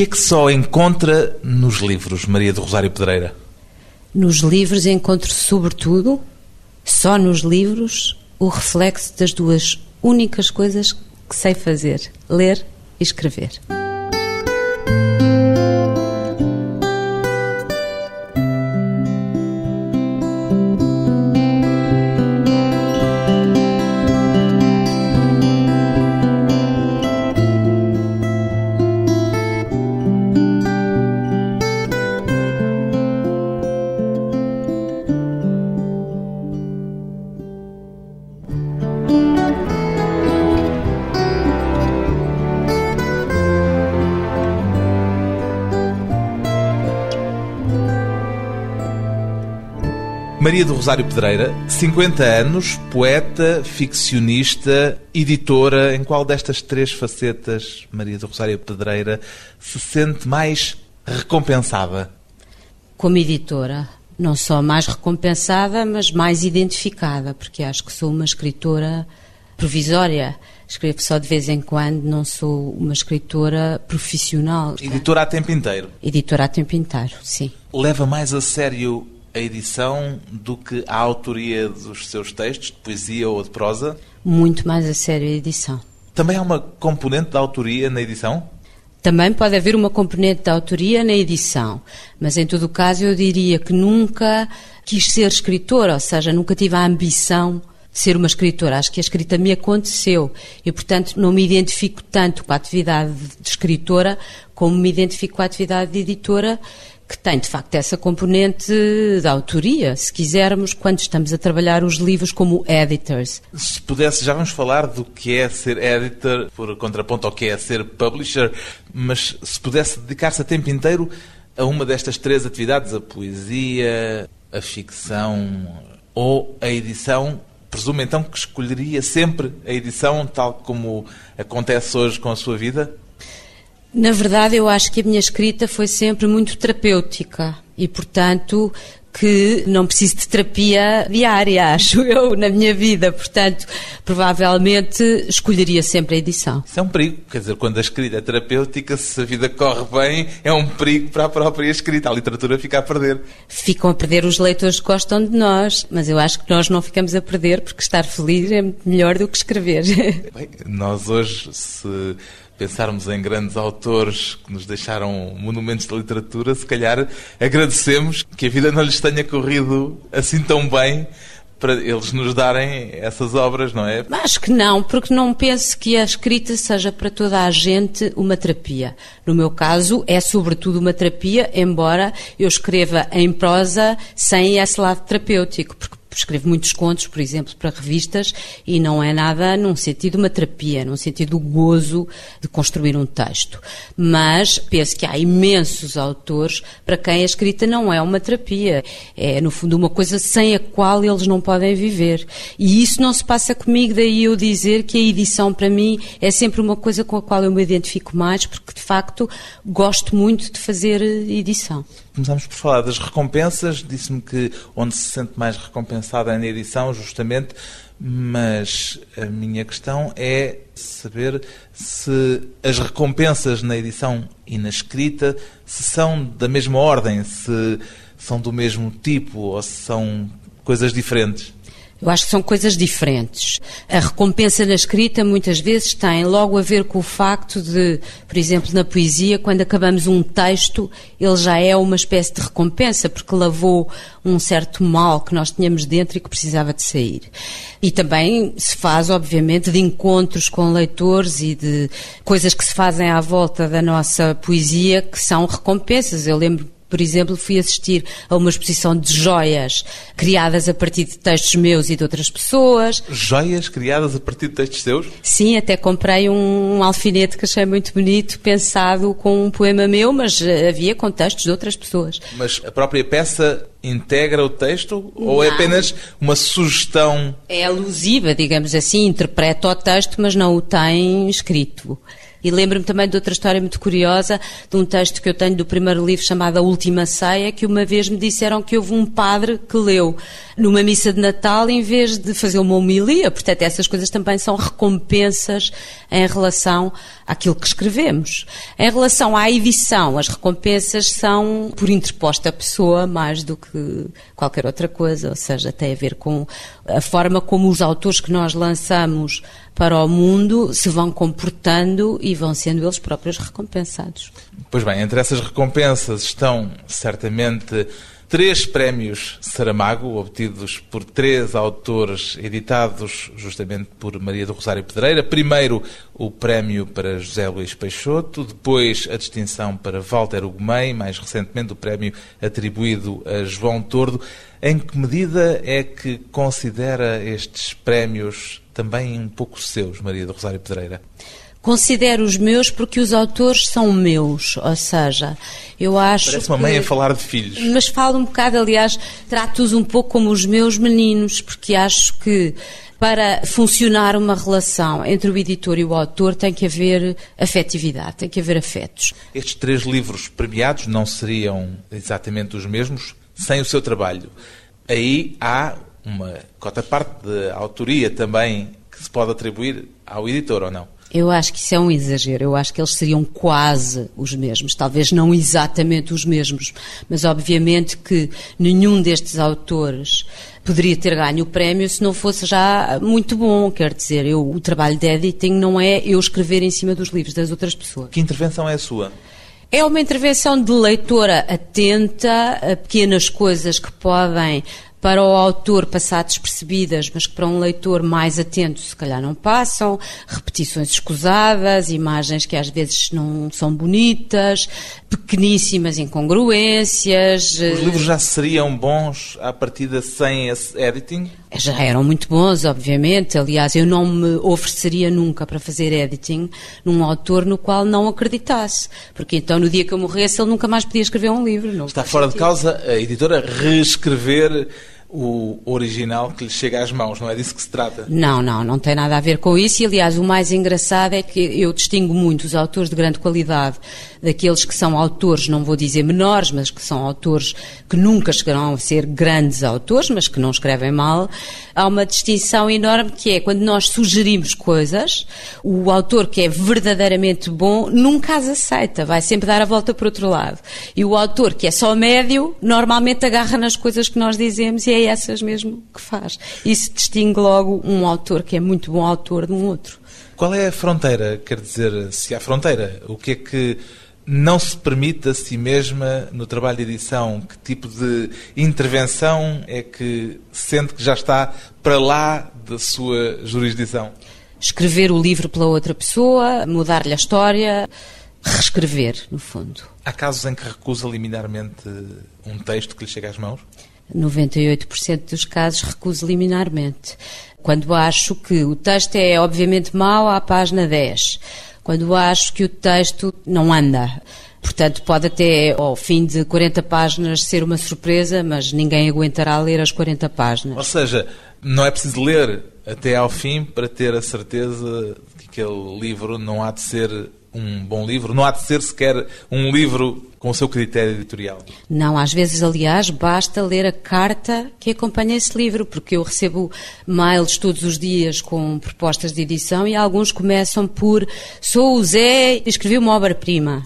que é que só encontra nos livros, Maria do Rosário Pedreira? Nos livros encontro, sobretudo, só nos livros, o reflexo das duas únicas coisas que sei fazer: ler e escrever. Maria do Rosário Pedreira, 50 anos, poeta, ficcionista, editora. Em qual destas três facetas, Maria do Rosário Pedreira, se sente mais recompensada? Como editora, não só mais recompensada, mas mais identificada, porque acho que sou uma escritora provisória. Escrevo só de vez em quando, não sou uma escritora profissional. Editora a tempo inteiro? Editora a tempo inteiro, sim. Leva mais a sério a edição do que a autoria dos seus textos, de poesia ou de prosa? Muito mais a sério a edição. Também há uma componente da autoria na edição? Também pode haver uma componente da autoria na edição, mas em todo o caso eu diria que nunca quis ser escritora, ou seja, nunca tive a ambição de ser uma escritora. Acho que a escrita me aconteceu e, portanto, não me identifico tanto com a atividade de escritora como me identifico com a atividade de editora que tem de facto essa componente da autoria, se quisermos, quando estamos a trabalhar os livros como editors. Se pudesse, já vamos falar do que é ser editor, por contraponto ao que é ser publisher, mas se pudesse dedicar-se a tempo inteiro a uma destas três atividades, a poesia, a ficção ou a edição, presumo então que escolheria sempre a edição, tal como acontece hoje com a sua vida? Na verdade, eu acho que a minha escrita foi sempre muito terapêutica e, portanto, que não preciso de terapia diária, acho eu, na minha vida. Portanto, provavelmente escolheria sempre a edição. Isso é um perigo. Quer dizer, quando a escrita é terapêutica, se a vida corre bem, é um perigo para a própria escrita. A literatura fica a perder. Ficam a perder os leitores que gostam de nós, mas eu acho que nós não ficamos a perder porque estar feliz é melhor do que escrever. Bem, nós hoje, se pensarmos em grandes autores que nos deixaram monumentos da literatura, se calhar agradecemos que a vida não lhes tenha corrido assim tão bem para eles nos darem essas obras, não é? Acho que não, porque não penso que a escrita seja para toda a gente uma terapia. No meu caso, é sobretudo uma terapia, embora eu escreva em prosa sem esse lado terapêutico, porque escrevo muitos contos, por exemplo, para revistas, e não é nada num sentido uma terapia, num sentido gozo de construir um texto. Mas penso que há imensos autores para quem a escrita não é uma terapia. É, no fundo, uma coisa sem a qual eles não podem viver. E isso não se passa comigo, daí eu dizer que a edição, para mim, é sempre uma coisa com a qual eu me identifico mais, porque, de facto, gosto muito de fazer edição. Começamos por falar das recompensas. Disse-me que onde se sente mais recompensada é na edição, justamente, mas a minha questão é saber se as recompensas na edição e na escrita se são da mesma ordem, se são do mesmo tipo ou se são coisas diferentes. Eu acho que são coisas diferentes. A recompensa na escrita muitas vezes tem logo a ver com o facto de, por exemplo, na poesia, quando acabamos um texto, ele já é uma espécie de recompensa, porque lavou um certo mal que nós tínhamos dentro e que precisava de sair. E também se faz, obviamente, de encontros com leitores e de coisas que se fazem à volta da nossa poesia que são recompensas. Eu lembro por exemplo, fui assistir a uma exposição de joias criadas a partir de textos meus e de outras pessoas. Joias criadas a partir de textos seus? Sim, até comprei um alfinete que achei muito bonito, pensado com um poema meu, mas havia com textos de outras pessoas. Mas a própria peça integra o texto Não. ou é apenas uma sugestão? É alusiva, digamos assim, interpreta o texto, mas não o tem escrito. E lembro-me também de outra história muito curiosa, de um texto que eu tenho do primeiro livro chamado A Última Ceia, que uma vez me disseram que houve um padre que leu numa missa de Natal em vez de fazer uma homilia. Portanto, essas coisas também são recompensas em relação àquilo que escrevemos. Em relação à edição, as recompensas são por interposta pessoa mais do que qualquer outra coisa, ou seja, tem a ver com a forma como os autores que nós lançamos para o mundo se vão comportando e vão sendo eles próprios recompensados. Pois bem, entre essas recompensas estão certamente três prémios Saramago, obtidos por três autores, editados justamente por Maria do Rosário Pedreira. Primeiro, o prémio para José Luís Peixoto, depois a distinção para Walter Ugumem, mais recentemente o prémio atribuído a João Tordo. Em que medida é que considera estes prémios também um pouco seus, Maria do Rosário Pedreira? Considero os meus porque os autores são meus, ou seja, eu acho. Parece uma mãe a falar de filhos. Mas falo um bocado, aliás, trato-os um pouco como os meus meninos, porque acho que para funcionar uma relação entre o editor e o autor tem que haver afetividade, tem que haver afetos. Estes três livros premiados não seriam exatamente os mesmos sem o seu trabalho. Aí há uma cota parte de autoria também que se pode atribuir ao editor ou não? Eu acho que isso é um exagero. Eu acho que eles seriam quase os mesmos. Talvez não exatamente os mesmos, mas obviamente que nenhum destes autores poderia ter ganho o prémio se não fosse já muito bom. Quer dizer, eu, o trabalho de editing não é eu escrever em cima dos livros das outras pessoas. Que intervenção é a sua? É uma intervenção de leitora atenta a pequenas coisas que podem para o autor passar despercebidas, mas que para um leitor mais atento se calhar não passam, repetições escusadas, imagens que às vezes não são bonitas, pequeníssimas incongruências. Os livros já seriam bons à partida sem esse editing? Já eram muito bons, obviamente. Aliás, eu não me ofereceria nunca para fazer editing num autor no qual não acreditasse. Porque então, no dia que eu morresse, ele nunca mais podia escrever um livro. Está fora de causa a editora reescrever o original que lhe chega às mãos, não é disso que se trata? Não, não, não tem nada a ver com isso. E, aliás, o mais engraçado é que eu distingo muito os autores de grande qualidade daqueles que são autores, não vou dizer menores, mas que são autores que nunca chegarão a ser grandes autores, mas que não escrevem mal. Há uma distinção enorme que é quando nós sugerimos coisas, o autor que é verdadeiramente bom nunca as aceita, vai sempre dar a volta para outro lado. E o autor que é só médio, normalmente agarra nas coisas que nós dizemos e é essas mesmo que faz. Isso distingue logo um autor que é muito bom autor de um outro. Qual é a fronteira? Quer dizer, se há fronteira, o que é que não se permite a si mesma no trabalho de edição? Que tipo de intervenção é que sente que já está para lá da sua jurisdição? Escrever o livro pela outra pessoa, mudar-lhe a história, reescrever, no fundo. Há casos em que recusa liminarmente um texto que lhe chega às mãos? 98% dos casos recuso liminarmente. Quando acho que o texto é obviamente mau, à página 10. Quando acho que o texto não anda. Portanto, pode até ao fim de 40 páginas ser uma surpresa, mas ninguém aguentará ler as 40 páginas. Ou seja, não é preciso ler até ao fim para ter a certeza de que aquele livro não há de ser um bom livro, não há de ser sequer um livro com o seu critério editorial. Não, às vezes, aliás, basta ler a carta que acompanha esse livro, porque eu recebo mails todos os dias com propostas de edição e alguns começam por sou o Zé escrevi uma obra-prima.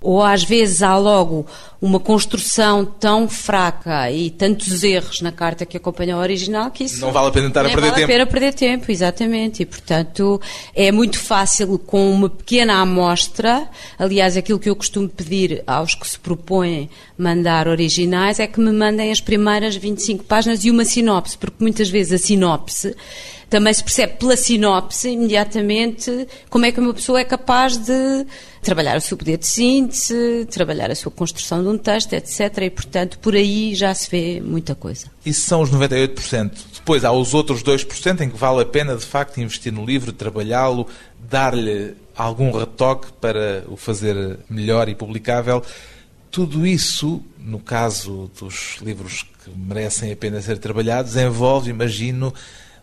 Ou às vezes há logo uma construção tão fraca e tantos erros na carta que acompanha o original que isso. Não vale a pena estar a perder tempo. Não vale a pena perder tempo, exatamente. E portanto é muito fácil com uma pequena amostra. Aliás, aquilo que eu costumo pedir aos que se propõem mandar originais é que me mandem as primeiras 25 páginas e uma sinopse, porque muitas vezes a sinopse também se percebe pela sinopse imediatamente como é que uma pessoa é capaz de trabalhar o seu poder de síntese, trabalhar a sua construção de um texto, etc. E, portanto, por aí já se vê muita coisa. Isso são os 98%. Depois há os outros 2% em que vale a pena, de facto, investir no livro, trabalhá-lo, dar-lhe algum retoque para o fazer melhor e publicável. Tudo isso, no caso dos livros que merecem a pena ser trabalhados, envolve, imagino,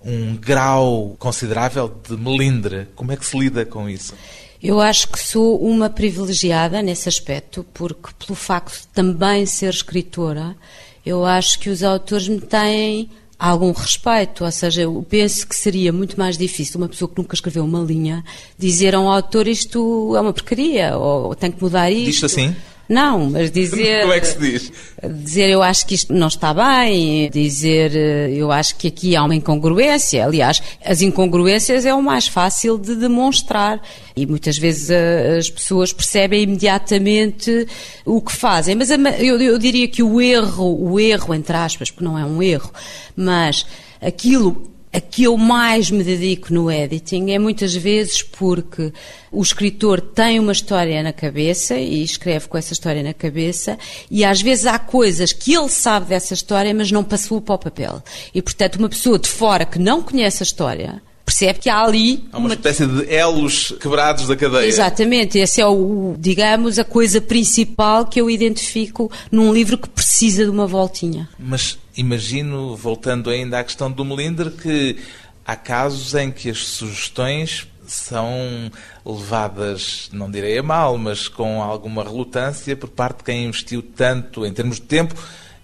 um grau considerável de melindre. Como é que se lida com isso? Eu acho que sou uma privilegiada nesse aspecto, porque pelo facto de também ser escritora, eu acho que os autores me têm algum respeito. Ou seja, eu penso que seria muito mais difícil uma pessoa que nunca escreveu uma linha dizer a um autor isto é uma porcaria ou tem que mudar isto. Diz assim? Não, mas dizer. Como é que se diz? Dizer eu acho que isto não está bem, dizer eh, eu acho que aqui há uma incongruência. Aliás, as incongruências é o mais fácil de demonstrar e muitas vezes eh, as pessoas percebem imediatamente o que fazem. Mas eu, eu diria que o erro, o erro entre aspas, porque não é um erro, mas aquilo a que eu mais me dedico no editing é muitas vezes porque o escritor tem uma história na cabeça e escreve com essa história na cabeça e às vezes há coisas que ele sabe dessa história mas não passou para o papel. E portanto uma pessoa de fora que não conhece a história percebe que há ali há uma, uma, espécie de elos quebrados da cadeia. Exatamente, essa é o, digamos, a coisa principal que eu identifico num livro que precisa de uma voltinha. Mas imagino, voltando ainda à questão do Melinder, que há casos em que as sugestões são levadas, não direi a mal, mas com alguma relutância por parte de quem investiu tanto em termos de tempo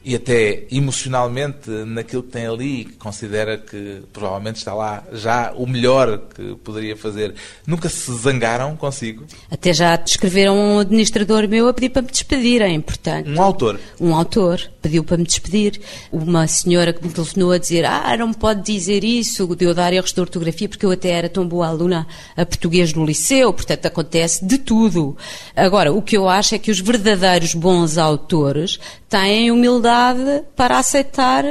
e até emocionalmente naquilo que tem ali, que considera que provavelmente está lá já o melhor que poderia fazer. Nunca se zangaram consigo? Até já escreveram um administrador meu a pedir para me despedirem, portanto. Um autor? Um autor pediu para me despedir. Uma senhora que me telefonou a dizer: Ah, não pode dizer isso, de eu dar erros de ortografia, porque eu até era tão boa aluna a português no liceu, portanto acontece de tudo. Agora, o que eu acho é que os verdadeiros bons autores têm humildade para aceitar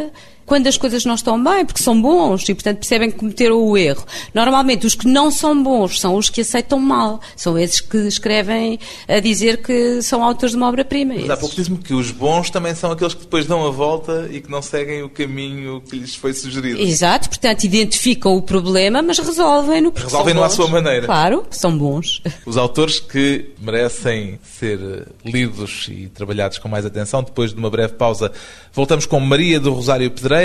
quando as coisas não estão bem, porque são bons e, portanto, percebem que cometeram o erro. Normalmente, os que não são bons são os que aceitam mal. São esses que escrevem a dizer que são autores de uma obra-prima. Mas há pouco disse-me que os bons também são aqueles que depois dão a volta e que não seguem o caminho que lhes foi sugerido. Exato, portanto, identificam o problema, mas resolvem-no. Resolvem-no à sua maneira. Claro, são bons. Os autores que merecem ser lidos e trabalhados com mais atenção, depois de uma breve pausa, voltamos com Maria do Rosário Pedreira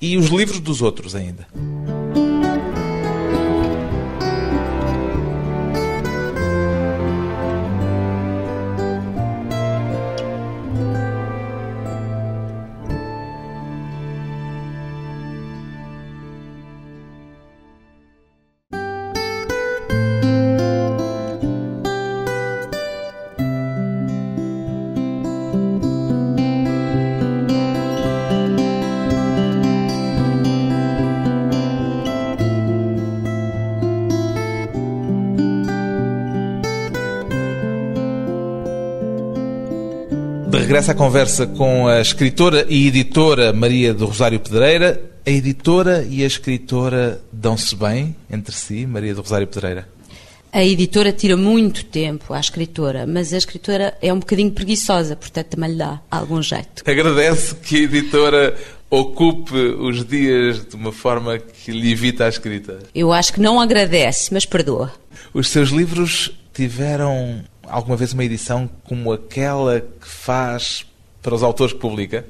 e os livros dos outros ainda. Regressa à conversa com a escritora e editora Maria do Rosário Pedreira. A editora e a escritora dão-se bem entre si, Maria do Rosário Pedreira? A editora tira muito tempo à escritora, mas a escritora é um bocadinho preguiçosa, portanto também lhe dá algum jeito. Agradece que a editora ocupe os dias de uma forma que lhe evita a escrita? Eu acho que não agradece, mas perdoa. Os seus livros tiveram alguma vez uma edição como aquela que faz para os autores que publica?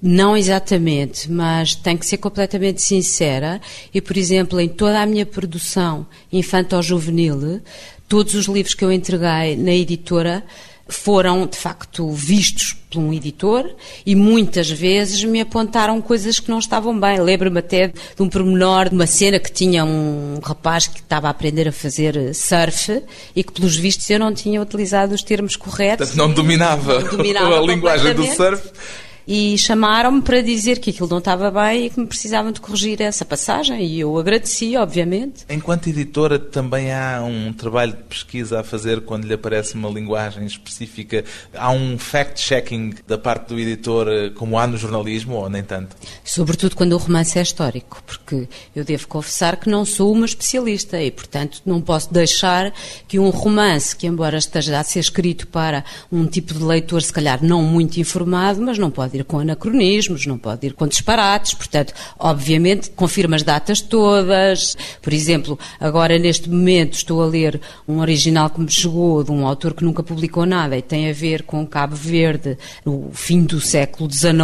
Não exatamente, mas tenho que ser completamente sincera e, por exemplo, em toda a minha produção infanto-juvenil, todos os livros que eu entreguei na editora foram de facto vistos por um editor e muitas vezes me apontaram coisas que não estavam bem. Lembro-me até de um pormenor de uma cena que tinha um rapaz que estava a aprender a fazer surf e que, pelos vistos, eu não tinha utilizado os termos corretos. Portanto, não dominava, não dominava a linguagem do surf e chamaram-me para dizer que aquilo não estava bem e que me precisavam de corrigir essa passagem e eu agradeci, obviamente. Enquanto editora também há um trabalho de pesquisa a fazer quando lhe aparece uma linguagem específica? Há um fact-checking da parte do editor eh, como há no jornalismo ou nem tanto? Sobretudo quando o romance é histórico, porque eu devo confessar que não sou uma especialista e, portanto, não posso deixar que um romance, que embora esteja a ser escrito para um tipo de leitor se calhar não muito informado, mas não pode ir com anacronismos, não pode ir com disparates, portanto, obviamente, confirma as datas todas. Por exemplo, agora neste momento estou a ler um original que me chegou de um autor que nunca publicou nada e tem a ver com Cabo Verde no fim do século XIX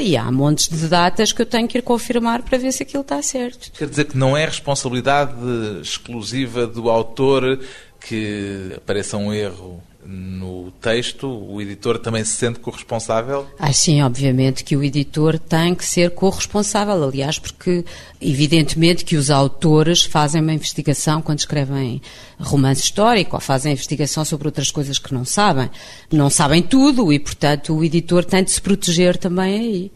e há montes de datas que eu tenho que ir confirmar para ver se aquilo está certo. Quer dizer que não é responsabilidade exclusiva do autor que apareça um erro no texto, o editor também se sente corresponsável? Ah, sim, obviamente que o editor tem que ser corresponsável, aliás, porque evidentemente que os autores fazem uma investigação quando escrevem romance histórico ou fazem investigação sobre outras coisas que não sabem. Não sabem tudo e, portanto, o editor tem de se proteger também aí.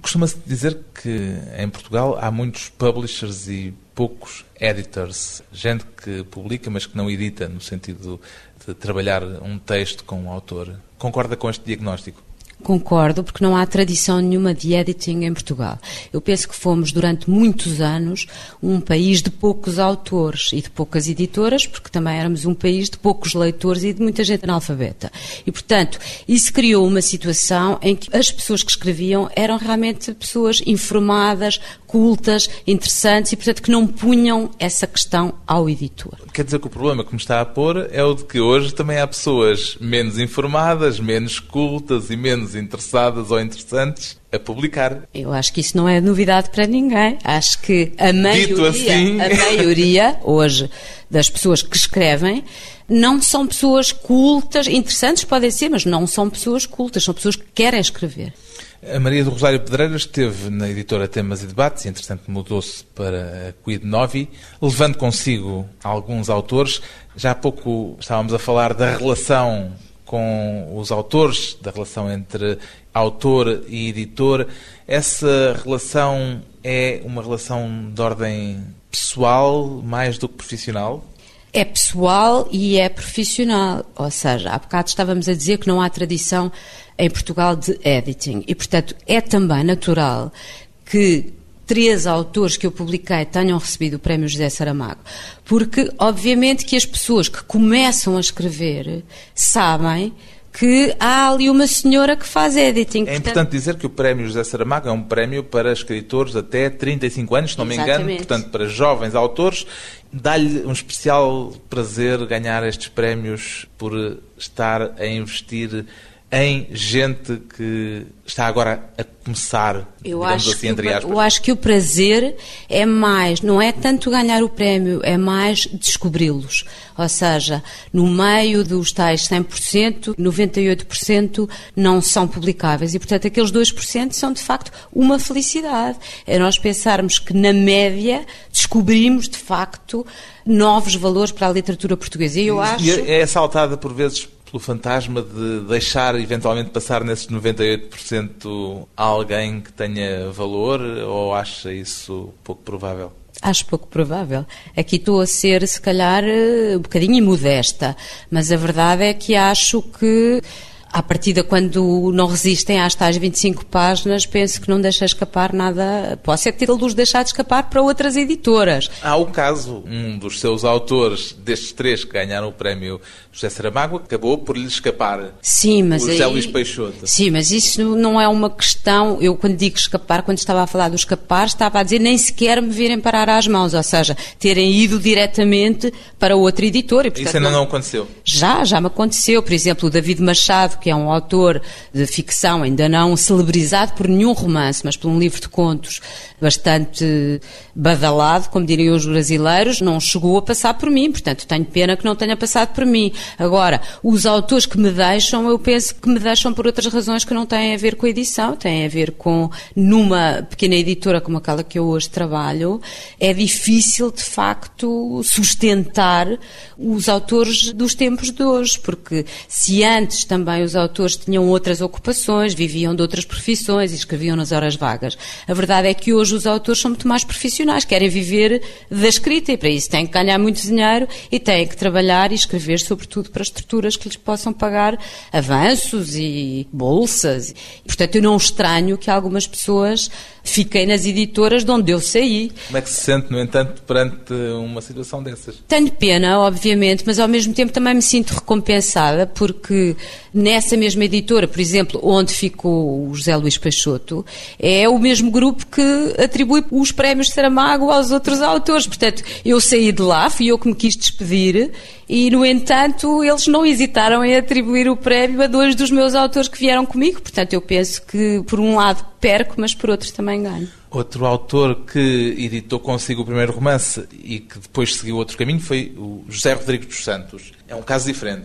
Costuma-se dizer que em Portugal há muitos publishers e poucos editors, gente que publica mas que não edita, no sentido de trabalhar um texto com um autor. Concorda com este diagnóstico? Concordo, porque não há tradição nenhuma de editing em Portugal. Eu penso que fomos, durante muitos anos, um país de poucos autores e de poucas editoras, porque também éramos um país de poucos leitores e de muita gente analfabeta. E, portanto, isso criou uma situação em que as pessoas que escreviam eram realmente pessoas informadas, cultas, interessantes e, portanto, que não punham essa questão ao editor. Quer dizer que o problema que me está a pôr é o de que hoje também há pessoas menos informadas, menos cultas e menos interessadas ou interessantes a publicar. Eu acho que isso não é novidade para ninguém. Acho que a maioria, assim... a maioria hoje das pessoas que escrevem não são pessoas cultas, interessantes podem ser, mas não são pessoas cultas, são pessoas que querem escrever. A Maria do Rosário Pedreiras esteve na editora Temas e Debates e, entretanto, mudou-se para a Quid Novi, levando consigo alguns autores. Já há pouco estávamos a falar da relação com os autores, da relação entre autor e editor. Essa relação é uma relação de ordem pessoal mais do que profissional? É pessoal e é profissional. Ou seja, há bocado estávamos a dizer que não há tradição em Portugal de editing. E, portanto, é também natural que três autores que eu publiquei tenham recebido o prémio José Saramago. Porque, obviamente, que as pessoas que começam a escrever sabem que há ali uma senhora que faz editing. É importante dizer que o Prémio José Saramago é um prémio para escritores até 35 anos, se não me engano, portanto, para jovens autores. Dá-lhe um especial prazer ganhar estes prémios por estar a investir em gente que está agora a começar, eu acho assim, entre aspas? Eu acho que o prazer é mais, não é tanto ganhar o prémio, é mais descobri-los. Ou seja, no meio dos tais 100%, 98% não são publicáveis. E, portanto, aqueles 2% são, de facto, uma felicidade. É nós pensarmos que, na média, descobrimos, de facto, novos valores para a literatura portuguesa. E eu acho... E é assaltada, por vezes, pelo fantasma de deixar eventualmente passar nesses 98% alguém que tenha valor ou acha isso pouco provável? Acho pouco provável. Aqui estou a ser, se calhar, um bocadinho imodesta, mas a verdade é que acho que à partida, quando não resistem às tais 25 páginas, penso que não deixa escapar nada. Posso é tê-los deixado escapar para outras editoras. Há o caso, um dos seus autores, destes três que ganharam o prémio José Saramago, acabou por lhe escapar. Sim, mas o José aí... Luís Peixoto. Sim, mas isso não é uma questão. Eu, quando digo escapar, quando estava a falar do escapar, estava a dizer nem sequer me virem parar às mãos, ou seja, terem ido diretamente para outra editora. E, portanto, isso ainda não... não aconteceu? Já, já me aconteceu. Por exemplo, o David Machado, que é um autor de ficção, ainda não celebrizado por nenhum romance, mas por um livro de contos bastante badalado, como diriam os brasileiros, não chegou a passar por mim. Portanto, tenho pena que não tenha passado por mim. Agora, os autores que me deixam, eu penso que me deixam por outras razões que não têm a ver com a edição, têm a ver com, numa pequena editora como aquela que eu hoje trabalho, é difícil, de facto, sustentar os autores dos tempos de hoje, porque se antes também os autores tinham outras ocupações, viviam de outras profissões e escreviam nas horas vagas, a verdade é que hoje os autores são muito mais profissionais, querem viver da escrita e para isso têm que ganhar muito dinheiro e têm que trabalhar e escrever, sobretudo, para estruturas que lhes possam pagar avanços e bolsas. Portanto, eu não estranho que algumas pessoas fiquem nas editoras de onde eu saí. Como é que se sente, no entanto, perante uma situação dessas? Tenho pena, obviamente, mas ao mesmo tempo também me sinto recompensada porque nessa mesma editora, por exemplo, onde ficou o José Luís Peixoto, é o mesmo grupo que atribui os prémios Saramago aos outros autores. Portanto, eu saí de lá, fui eu que me quis despedir e, no entanto, eles não hesitaram em atribuir o prémio a dois dos meus autores que vieram comigo. Portanto, eu penso que, por um lado, perco, mas por outro também ganho. Outro autor que editou consigo o primeiro romance e que depois seguiu outro caminho foi o José Rodrigues dos Santos. É um caso diferente.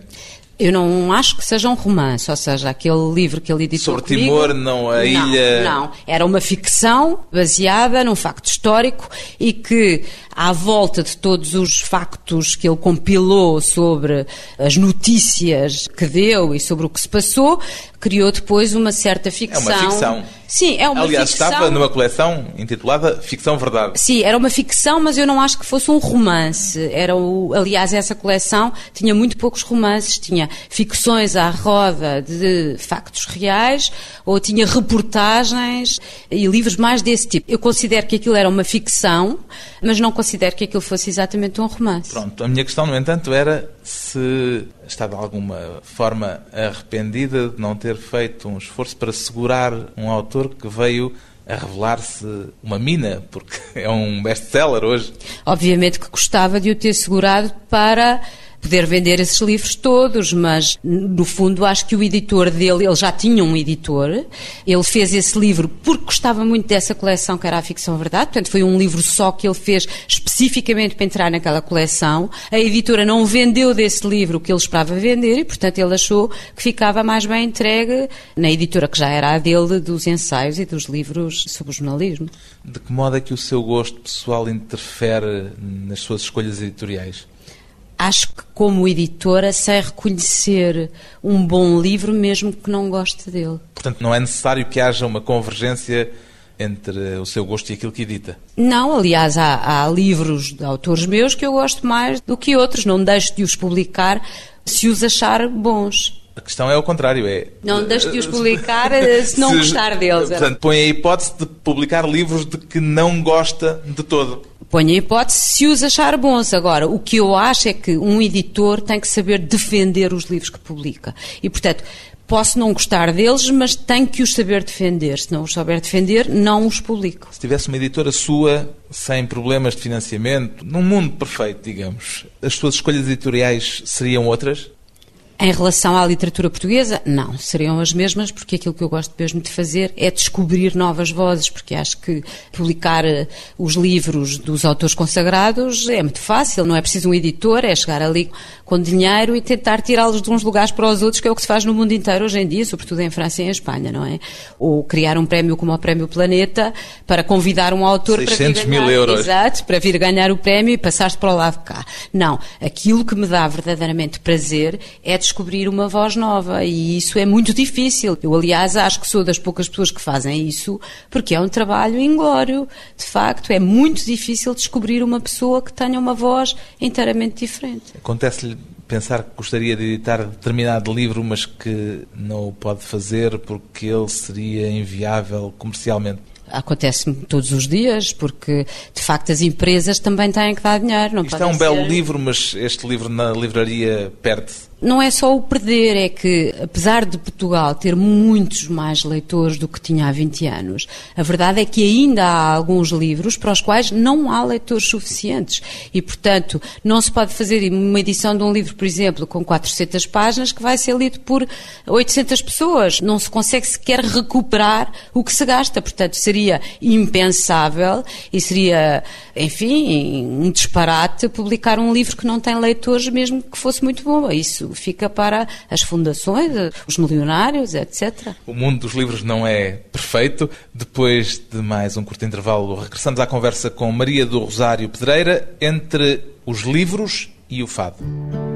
Eu não acho que seja um romance, ou seja, aquele livro que ele editou Sobre comigo, Timor, não a ilha... Não, era uma ficção baseada num facto histórico e que, à volta de todos os factos que ele compilou sobre as notícias que deu e sobre o que se passou, criou depois uma certa ficção. É uma ficção. Sim, é uma Aliás, ficção. estava numa coleção intitulada Ficção Verdade. Sim, era uma ficção, mas eu não acho que fosse um romance. Era o, aliás, essa coleção tinha muito poucos romances, tinha ficções à roda de factos reais, ou tinha reportagens e livros mais desse tipo. Eu considero que aquilo era uma ficção, mas não considero que aquilo fosse exatamente um romance. Pronto, a minha questão, no entanto, era se está de alguma forma arrependida de não ter feito um esforço para segurar um autor que veio a revelar-se uma mina, porque é um best-seller hoje. Obviamente que gostava de o ter segurado para poder vender esses livros todos, mas no fundo acho que o editor dele, ele já tinha um editor, ele fez esse livro porque gostava muito dessa coleção que era a ficção verdade, portanto foi um livro só que ele fez especificamente para entrar naquela coleção. A editora não vendeu desse livro o que ele esperava vender e, portanto, ele achou que ficava mais bem entregue na editora que já era a dele dos ensaios e dos livros sobre o jornalismo. De que modo é que o seu gosto pessoal interfere nas suas escolhas editoriais? Acho que como editora sei reconhecer um bom livro mesmo que não goste dele. Portanto, não é necessário que haja uma convergência entre o seu gosto e aquilo que edita? Não, aliás, há, há livros de autores meus que eu gosto mais do que outros. Não deixo de os publicar se os achar bons. A questão é o contrário, é... Não deixo de os publicar se não se, gostar deles. Portanto, põe a hipótese de publicar livros de que não gosta de todo. Põe a hipótese se os achar bons. Agora, o que eu acho é que um editor tem que saber defender os livros que publica. E, portanto, posso não gostar deles, mas tenho que os saber defender. Se não os souber defender, não os publico. Se tivesse uma editora sua, sem problemas de financiamento, num mundo perfeito, digamos, as suas escolhas editoriais seriam outras? Em relação à literatura portuguesa, não, seriam as mesmas, porque aquilo que eu gosto mesmo de fazer é descobrir novas vozes, porque acho que publicar eh, os livros dos autores consagrados é muito fácil, não é preciso um editor, é chegar ali com dinheiro e tentar tirá-los de uns lugares para os outros, que é o que se faz no mundo inteiro hoje em dia, sobretudo em França e em Espanha, não é? Ou criar um prémio como o Prémio Planeta para convidar um autor para vir ganhar. Exato, para vir ganhar o prémio e passar-se para o lado de cá. Não, aquilo que me dá verdadeiramente prazer é descobrir uma voz nova e isso é muito difícil. Eu, aliás, acho que sou das poucas pessoas que fazem isso porque é um trabalho inglório. De facto, é muito difícil descobrir uma pessoa que tenha uma voz inteiramente diferente. Acontece-lhe pensar que gostaria de editar determinado livro, mas que não o pode fazer porque ele seria inviável comercialmente? Acontece-me todos os dias, porque de facto as empresas também têm que dar dinheiro. Não Isto é um ser... belo livro, mas este livro na livraria perde-se não é só o perder, é que, apesar de Portugal ter muitos mais leitores do que tinha há 20 anos, a verdade é que ainda há alguns livros para os quais não há leitores suficientes. E, portanto, não se pode fazer uma edição de um livro, por exemplo, com 400 páginas, que vai ser lido por 800 pessoas. Não se consegue sequer recuperar o que se gasta. Portanto, seria impensável e seria, enfim, um disparate publicar um livro que não tem leitores, mesmo que fosse muito bom. Isso fica para as fundações, os milionários, etc. O mundo dos livros não é perfeito. Depois de mais um curto intervalo, regressamos à conversa com Maria do Rosário Pedreira entre os livros e o fado.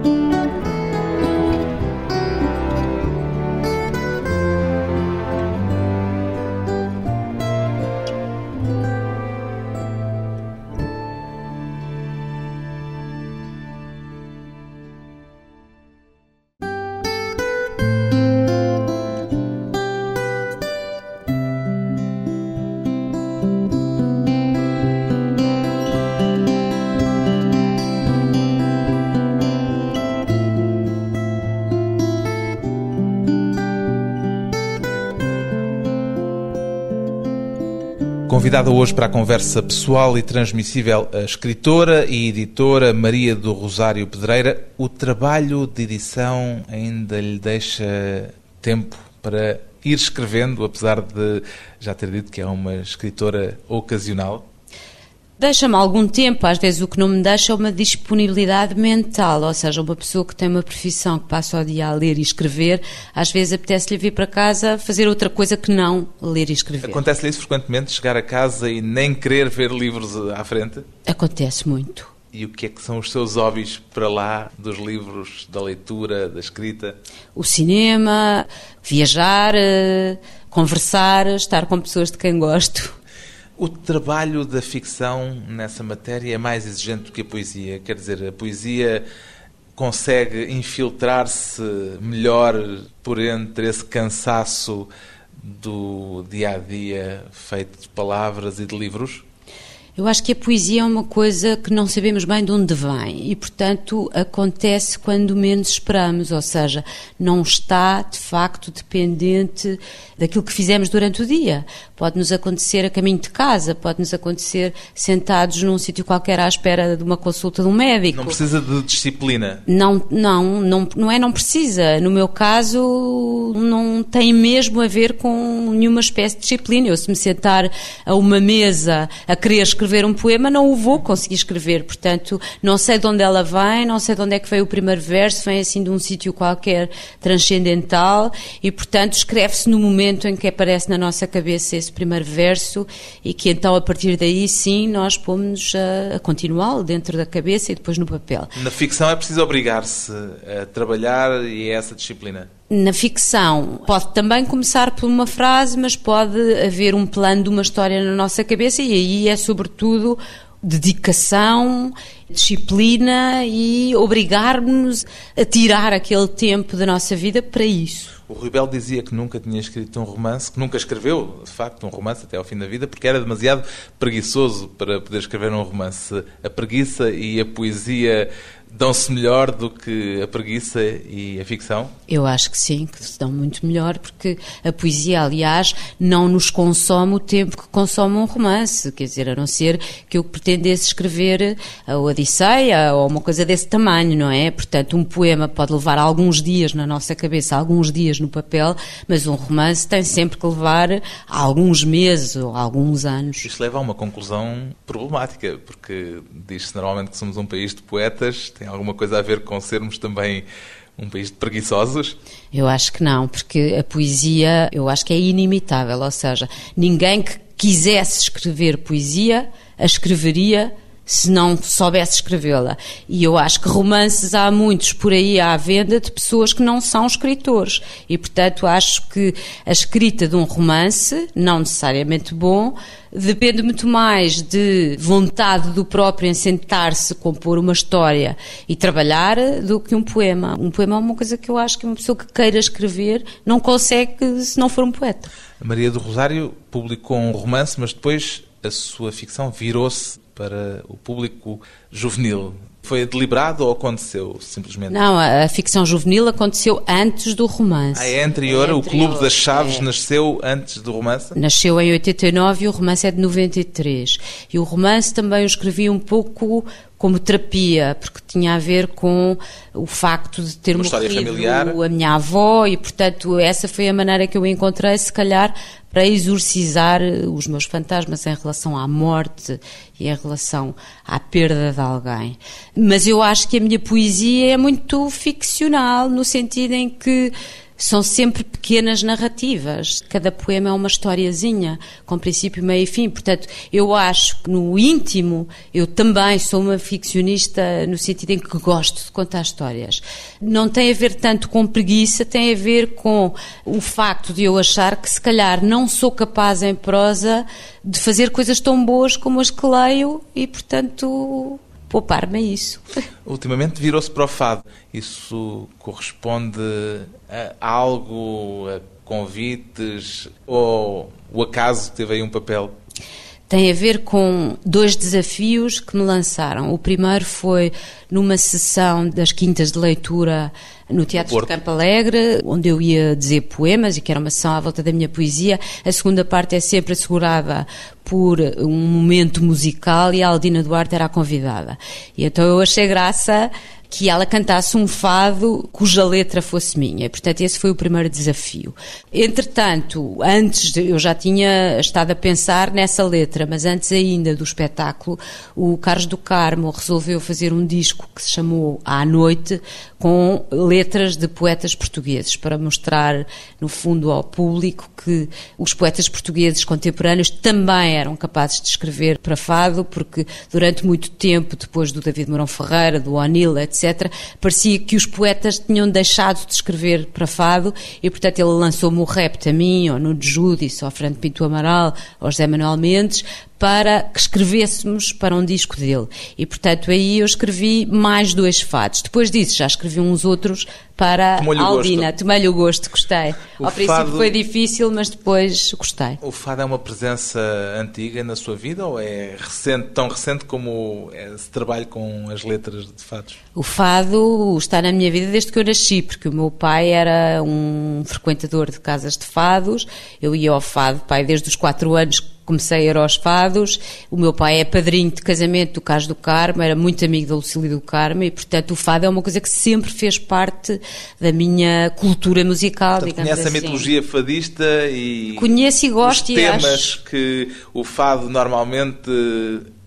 Convidada hoje para a conversa pessoal e transmissível a escritora e editora Maria do Rosário Pedreira. O trabalho de edição ainda lhe deixa tempo para ir escrevendo, apesar de já ter dito que é uma escritora ocasional? Deixa-me algum tempo, às vezes o que não me deixa é uma disponibilidade mental, ou seja, uma pessoa que tem uma profissão que passa o dia a ler e escrever, às vezes apetece-lhe vir para casa fazer outra coisa que não ler e escrever. Acontece-lhe isso frequentemente, chegar a casa e nem querer ver livros à frente? Acontece muito. E o que é que são os seus hobbies para lá dos livros, da leitura, da escrita? O cinema, viajar, eh, conversar, estar com pessoas de quem gosto. O trabalho da ficção nessa matéria é mais exigente do que a poesia. Quer dizer, a poesia consegue infiltrar-se melhor por entre esse cansaço do dia a dia feito de palavras e de livros? Eu acho que a poesia é uma coisa que não sabemos bem de onde vem e, portanto, acontece quando menos esperamos, ou seja, não está de facto dependente daquilo que fizemos durante o dia. Pode-nos acontecer a caminho de casa, pode-nos acontecer sentados num sítio qualquer à espera de uma consulta de um médico. Não precisa de disciplina? Não, não, não, não é não precisa. No meu caso, não tem mesmo a ver com nenhuma espécie de disciplina. Eu se me sentar a uma mesa a querer escrever um poema, não o vou conseguir escrever. Portanto, não sei de onde ela vem, não sei de onde é que veio o primeiro verso, vem assim de um sítio qualquer transcendental e, portanto, escreve-se no momento em que aparece na nossa cabeça esse primeiro verso e que então, a partir daí, sim, nós pomos a, a continuá-lo dentro da cabeça e depois no papel. Na ficção é preciso obrigar-se a trabalhar e é essa disciplina? Na ficção, pode também começar por uma frase, mas pode haver um plano de uma história na nossa cabeça e aí é sobretudo dedicação, disciplina e obrigar-nos a tirar aquele tempo da nossa vida para isso. O Rui dizia que nunca tinha escrito um romance, que nunca escreveu, de facto, um romance até ao fim da vida, porque era demasiado preguiçoso para poder escrever um romance. A preguiça e a poesia dão-se melhor do que a preguiça e a ficção? Eu acho que sim, que se dão muito melhor, porque a poesia, aliás, não nos consome o tempo que consome um romance. Quer dizer, a não ser que eu pretendesse escrever a Odisseia ou uma coisa desse tamanho, não é? Portanto, um poema pode levar alguns dias na nossa cabeça, alguns dias no papel, mas um romance tem sempre que levar alguns meses ou alguns anos. Isto leva a uma conclusão problemática, porque diz-se normalmente que somos um país de poetas, tem alguma coisa a ver com sermos também um país de preguiçosos? Eu acho que não, porque a poesia, eu acho que é inimitável, ou seja, ninguém que quisesse escrever poesia a escreveria se não soubesse escrevê-la. E eu acho que romances há muitos por aí à venda de pessoas que não são escritores. E, portanto, acho que a escrita de um romance, não necessariamente bom, depende muito mais de vontade do próprio em sentar-se, compor uma história e trabalhar do que um poema. Um poema é uma coisa que eu acho que uma pessoa que queira escrever não consegue se não for um poeta. A Maria do Rosário publicou um romance, mas depois a sua ficção virou-se para o público juvenil. Foi deliberado ou aconteceu simplesmente? Não, a, ficção juvenil aconteceu antes do romance. Ah, é anterior? É anterior o Clube das Chaves é. nasceu antes do romance? Nasceu em 89 e o romance é de 93. E o romance também eu escrevi um pouco como terapia, porque tinha a ver com o facto de ter Uma morrido familiar. a minha avó e, portanto, essa foi a maneira que eu encontrei, se calhar, para exorcizar os meus fantasmas em relação à morte e em relação à perda de alguém. Mas eu acho que a minha poesia é muito ficcional, no sentido em que são sempre pequenas narrativas. Cada poema é uma historiazinha, com princípio, meio e fim. Portanto, eu acho que no íntimo eu também sou uma ficcionista no sentido em que gosto de contar histórias. Não tem a ver tanto com preguiça, tem a ver com o facto de eu achar que se calhar não sou capaz em prosa de fazer coisas tão boas como as que leio e, portanto, poupar-me a isso. Ultimamente virou-se para o fado. Isso corresponde a algo, a convites ou o acaso teve aí um papel? Tem a ver com dois desafios que me lançaram. O primeiro foi numa sessão das quintas de leitura no Teatro de Campo Alegre, onde eu ia dizer poemas e que era uma sessão à volta da minha poesia. A segunda parte é sempre assegurada por um momento musical e a Aldina Duarte era a convidada. E então eu achei graça que ela cantasse um fado cuja letra fosse minha. Portanto, esse foi o primeiro desafio. Entretanto, antes de, eu já tinha estado a pensar nessa letra, mas antes ainda do espetáculo, o Carlos do Carmo resolveu fazer um disco que se chamou À Noite, com letras de poetas portugueses, para mostrar, no fundo, ao público que os poetas portugueses contemporâneos também eram capazes de escrever para fado, porque durante muito tempo, depois do David Mourão Ferreira, do O'Neill, etc., parecia que os poetas tinham deixado de escrever para fado e, portanto, ele lançou-me o repto a mim, ou no Judice, ao Fernando Pinto Amaral, ao José Manuel Mendes, para que escrevêssemos para um disco dele. E, portanto, aí eu escrevi mais dois fados. Depois disso, já escrevi uns outros para a Albina. Tomei-lhe o gosto, gostei. O Ao fado... princípio foi difícil, mas depois gostei. O fado é uma presença antiga na sua vida ou é recente, tão recente como esse trabalho com as letras de fados? O fado está na minha vida desde que eu nasci, porque o meu pai era um frequentador de casas de fados. Eu ia ao fado, pai, desde os quatro anos comecei a ir aos fados. O meu pai é padrinho de casamento do Carlos do Carmo, era muito amigo da Lucília do Carmo e, portanto, o fado é uma coisa que sempre fez parte da minha cultura musical, portanto, digamos conhece assim. a mitologia fadista e... Conheço e gosto. Os temas acho... que o fado normalmente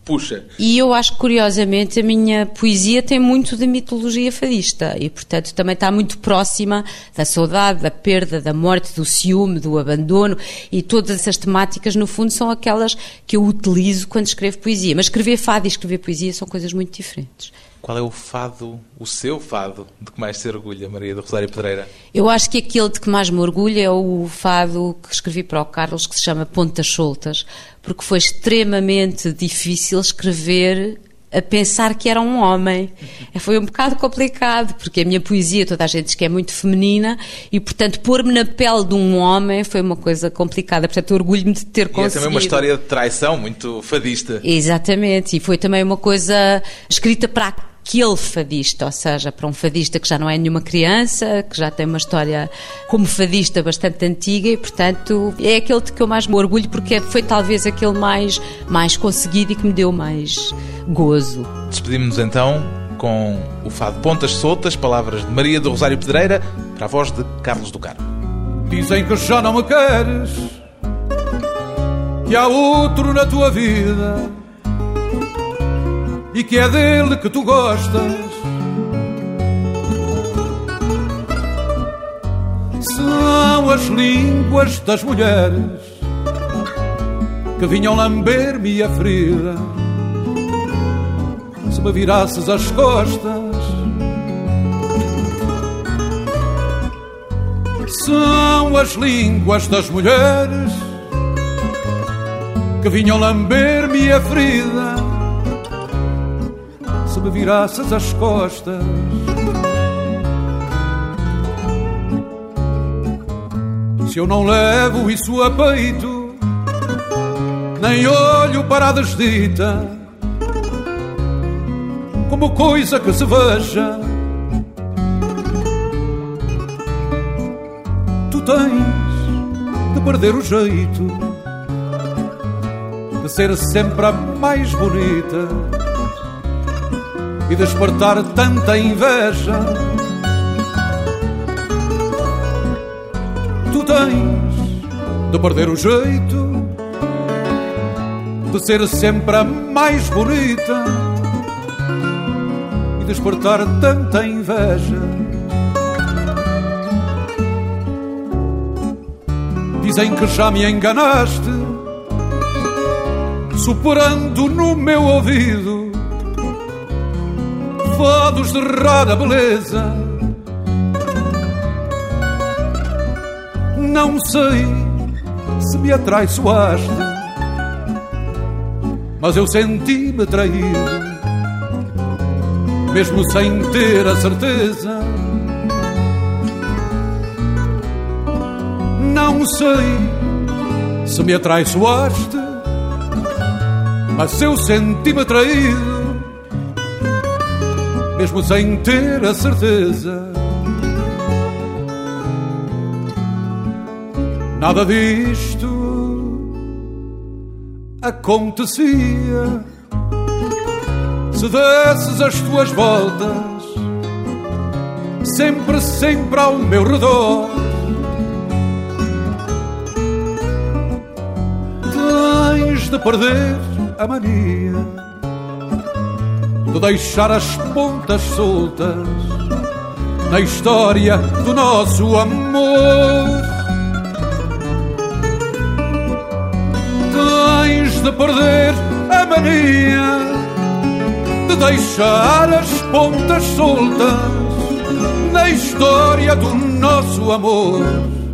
puxa. E eu acho que, curiosamente, a minha poesia tem muito de mitologia fadista e, portanto, também está muito próxima da saudade, da perda, da morte, do ciúme, do abandono e todas essas temáticas, no fundo, são aquelas que eu utilizo quando escrevo poesia. Mas escrever fado e escrever poesia são coisas muito diferentes. Qual é o fado, o seu fado, de que mais se orgulha, Maria do Rosário Pedreira? Eu acho que aquele de que mais me orgulho é o fado que escrevi para o Carlos, que se chama Pontas Soltas, porque foi extremamente difícil escrever a pensar que era um homem. Foi um bocado complicado, porque a minha poesia, toda a gente diz que é muito feminina, e portanto pôr-me na pele de um homem foi uma coisa complicada. Portanto, orgulho-me de ter conseguido. E é também uma história de traição muito fadista. Exatamente, e foi também uma coisa escrita para aquele fadista, ou seja, para um fadista que já não é nenhuma criança, que já tem uma história como fadista bastante antiga e, portanto, é aquele de que eu mais me orgulho porque foi talvez aquele mais, mais conseguido e que me deu mais gozo. Despedimos-nos então com o fado Pontas Soltas, palavras de Maria do Rosário Pedreira, para a voz de Carlos do Carmo. Dizem que já não me queres, que há outro na tua vida e que é dele que tu gostas. São as línguas das mulheres que vinham lamber-me a ferida. Se me virasses as costas, são as línguas das mulheres que vinham lamber-me a ferida me virasses as costas. Se eu não levo isso a peito, nem olho para a desdita, como coisa que se veja. Tu tens de perder o jeito de ser sempre a mais bonita e despertar tanta inveja. Tu tens de perder o jeito de ser sempre a mais bonita e despertar tanta inveja. Dizem que já me enganaste, superando no meu ouvido fados de rara beleza. Não sei se me atraiçoaste, mas eu senti-me traído, mesmo sem ter a certeza. Não sei se me atraiçoaste, mas eu senti-me traído mesmo sem ter a certeza. Nada disto acontecia se desses as tuas voltas sempre, sempre ao meu redor. Tens de perder a mania de deixar as pontas soltas na história do nosso amor. Tens de perder a mania de deixar as pontas soltas na história do nosso amor.